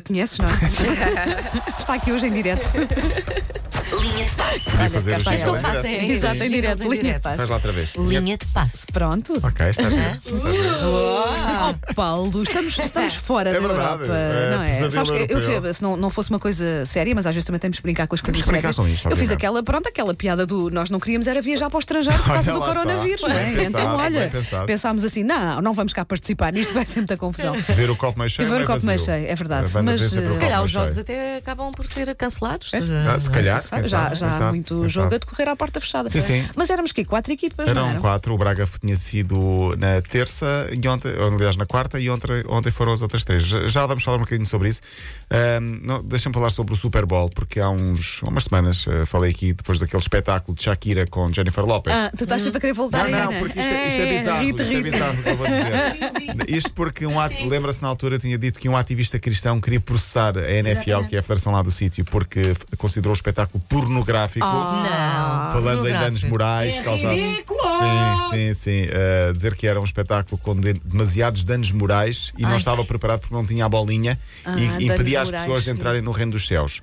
Conheces, não é? Está aqui hoje em direto. Linha de passe. Olha, fazer cá está ela. é- Exato, em direto, linha de passe. Faz lá outra vez. Linha de passe. Pronto. Ok, está a ver. Oh, Paulo, estamos, estamos fora É da verdade, Europa. é não é? pesadelo Sabes que eu europeu. fui- se não, não fosse uma coisa séria, mas às vezes também temos de brincar com as coisas que brincar sérias. com isto, eu fiz obviamente. aquela, pronto, aquela piada do nós não queríamos era viajar para o estrangeiro por causa Olha do lá está. coronavírus, não é? Bem pensado, então, olha, pensado. pensámos assim: não, não vamos cá participar nisto, vai ser muita confusão. Ver o copo meio cheio. E ver não o é copo meio vazio. cheio, é verdade. A banda Mas, eh, Se calhar os jogos até acabam por ser cancelados. Ah, se calhar, quem já sabe, já quem há muito quem jogo a decorrer à porta fechada. Sim, sim. Mas éramos que quatro equipas, não Eram eram? quatro, o Braga tinha sido na terça e ontem, ou, aliás, na quarta e ontem, ontem foram as outras três. Já já vamos falar um bocadinho sobre isso. Não, Deixa-me falar sobre o Super Bowl, porque há uns, umas semanas eh, falei aqui depois daquele espetáculo de Shakira com Jennifer Lopez. Ah, tu estás sempre a querer voltar Não, não, porque isto é, isto é bizarro. Rita, isto é bizarro o que eu vou dizer. Isto porque um lembra-se na altura eu tinha dito que um ativista cristão queria processar a NFL, que é a federação lá do sítio, porque considerou o espetáculo pornográfico. Ah. Não. Falando em danos morais É causados. ridículo! Sim, sim, sim. Uh, dizer que era um espetáculo com de- demasiados danos morais e não Ai. estava preparado porque não tinha a bolinha Ah, e impedia as pessoas de entrarem no reino dos céus.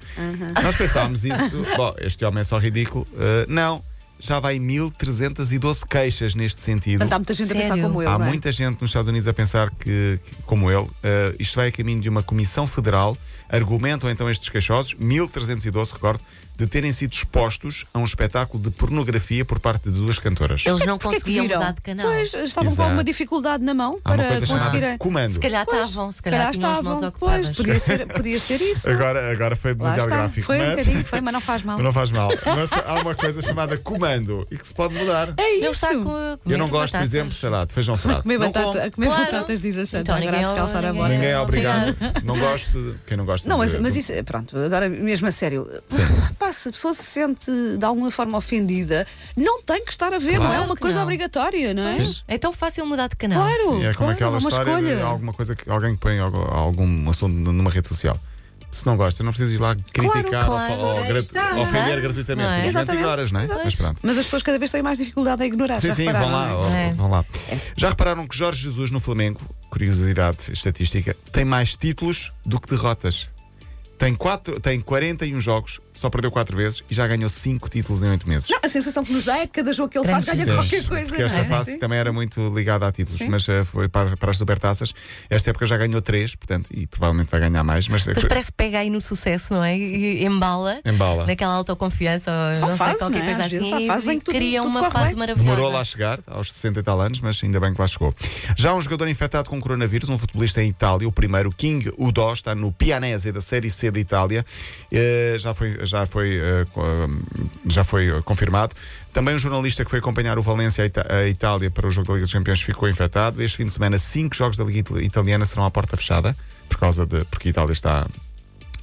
Nós pensámos isso, bom, este homem é só ridículo. Uh, não, já vai 1312 queixas neste sentido. Portanto, há muita gente a pensar Sério? como eu. Há não é? muita gente nos Estados Unidos a pensar que, que, como ele, eh, isto vai a caminho de uma comissão federal. Argumentam então estes queixosos, 1312, recordo, de terem sido expostos a um espetáculo de pornografia por parte de duas cantoras. Eles não Porquê que conseguiam mudar de canal. Pois, estavam com Exato. alguma dificuldade na mão Há para conseguirem. comando. Se calhar Pois, estavam, se Se calhar calhar tinham as mãos estavam. ocupadas. Pois, podia ser, podia ser isso. Agora, agora foi demasiado gráfico. Foi um mas, bocadinho, foi, mas não faz mal. mas não faz mal. Mas há uma coisa chamada comando e que se pode mudar. É isso. está com a Eu não comer gosto, por batatas. exemplo, sei lá, de feijão frado. Comer, Não batata, como. a comer Claro. batatas, diz a Santa. Então, agora ninguém a descalçar a ninguém- bola. Ninguém é Obrigado. Não gosto. de- Quem não gosta Não, de- mas, mas de- isso, é- pronto, agora mesmo a sério, pá, se a pessoa se sente de alguma forma ofendida, não tem que estar a ver, não é Claro uma que coisa não. obrigatória, não é? É tão fácil mudar de canal. Claro, Sim, é como claro, aquela é uma história de escolha. alguma coisa que alguém que põe algo- algum assunto numa rede social. Se não gosta, não precisas ir lá criticar claro. ou, ou gra- está. ofender gratuitamente. Não é? Simplesmente ignoras, não é? Mas pronto. Mas as pessoas cada vez têm mais dificuldade em ignorar. Sim, já sim, repararam, vão lá, não é? É. vão lá. Já repararam que Jorge Jesus no Flamengo, curiosidade estatística, tem mais títulos do que derrotas. Tem, quatro, tem 41 jogos, só perdeu 4 vezes e já ganhou 5 títulos em 8 meses. Não, a sensação que nos dá é que cada jogo que ele faz ganha qualquer coisa. Porque esta não é? fase Sim. também era muito ligada a títulos, Sim. mas eh, foi para, para as supertaças. Esta época já ganhou 3, portanto, e provavelmente vai ganhar mais. Mas eh, Depois parece que pega aí no sucesso, não é? E embala. Embala. Naquela autoconfiança. ou São não fases, sei, qualquer não é? coisa assim. e em que tudo- cria tudo uma fase bem. maravilhosa. Demorou lá a chegar, aos 60 e tal anos, mas ainda bem que lá chegou. Já um jogador infectado com coronavírus, um futebolista em Itália, o primeiro, King Udo, está no Pianese da Série C de Itália. Eh, já foi, já foi, eh, eh, já foi eh, confirmado. Também um jornalista que foi acompanhar o Valência a Itália para o jogo da Liga dos Campeões ficou infectado. Este fim de semana, cinco jogos da Liga It- Italiana serão à porta fechada, por causa de. porque a Itália está.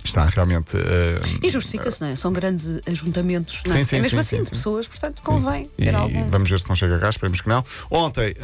Está realmente. eh, E justifica-se, não é? São grandes ajuntamentos. Não é? Sim, sim, é mesmo sim, assim, sim, de pessoas, portanto, convém E, algum. vamos ver se não chega cá, esperemos que não. Ontem,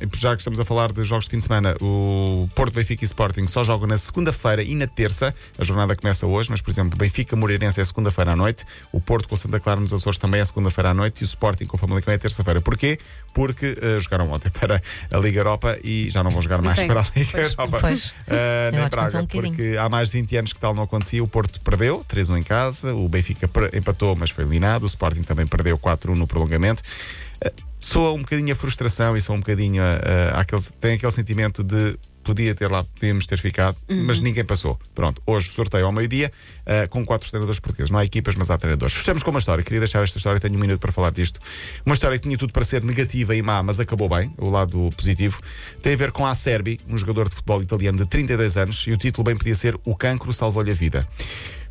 e já que estamos a falar de jogos de fim de semana, o Porto, Benfica e Sporting só jogam na segunda-feira e na terça. A jornada começa hoje, mas, por exemplo, Benfica Moreirense é segunda-feira à noite, o Porto com o Santa Clara nos Açores também é segunda-feira à noite e o Sporting com o Famalicão é terça-feira. Porquê? Porque eh, jogaram ontem para a Liga Europa e já não vão jogar mais para a Liga Pois, Europa. pois. Eu nem Braga, um porque há mais de 20 anos que tal não acontecia. O Porto perdeu, 3-1 em casa, o Benfica empatou, mas foi eliminado, o Sporting também perdeu 4-1 no prolongamento. Eh, soa um bocadinho a frustração e soa um bocadinho a, a- aquele, tem aquele sentimento de podia ter lá, podíamos ter ficado, mas ninguém passou. Pronto, hoje sorteio ao meio-dia eh, com quatro treinadores portugueses. Não há equipas, mas há treinadores. Fechamos com uma história. Queria deixar esta história, tenho um minuto para falar disto. Uma história que tinha tudo para ser negativa e má, mas acabou bem, o lado positivo. Tem a ver com a Serbi, um jogador de futebol italiano de 32 anos, e o título bem podia ser O Cancro Salvou-lhe a Vida.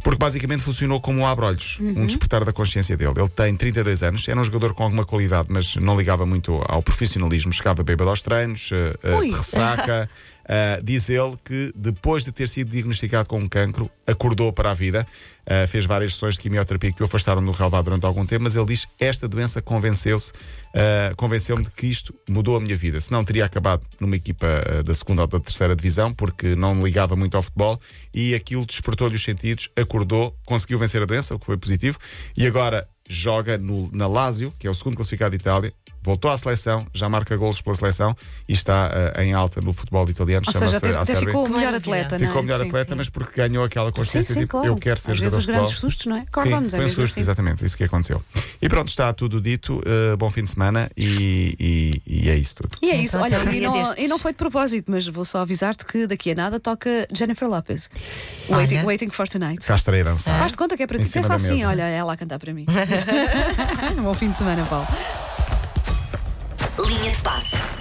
Porque basicamente funcionou como um abrolhos, um despertar da consciência dele. Ele tem 32 anos, era um jogador com alguma qualidade, mas não ligava muito ao profissionalismo. Chegava bêbado aos treinos, Ui. de ressaca. Uh, diz ele que depois de ter sido diagnosticado com um cancro, acordou para a vida, uh, fez várias sessões de quimioterapia que o afastaram do relevado durante algum tempo, mas ele diz esta doença convenceu-se, uh, convenceu-me de que isto mudou a minha vida. Senão teria acabado numa equipa da segunda ou da terceira divisão, porque não ligava muito ao futebol e aquilo despertou-lhe os sentidos, acordou, conseguiu vencer a doença, o que foi positivo, e agora joga no, na Lazio, que é o segundo classificado de Itália, voltou à seleção, já marca golos pela seleção e está eh, em alta no futebol italiano. Ou seja, até, a até ficou o melhor atleta, não é? Ficou o melhor Sim, atleta, sim. mas porque ganhou aquela consciência sim, tipo, claro. eu quero ser Às vezes jogador os de futebol. grandes sustos, não é? Sim, Acordamos, é foi um susto, assim. exatamente, isso que aconteceu. E pronto, está tudo dito. eh, bom fim de semana e, e- e é isso tudo. E é Então, isso, até olha, e não, e não foi de propósito, mas vou só avisar-te que daqui a nada toca Jennifer Lopez. Waiting, Olha. waiting for Tonight. Cá estarei a dançar. Faz de conta que é para ti. Pensa assim, olha, ela a cantar para mim. Bom fim de semana, Paulo. Linha de passe.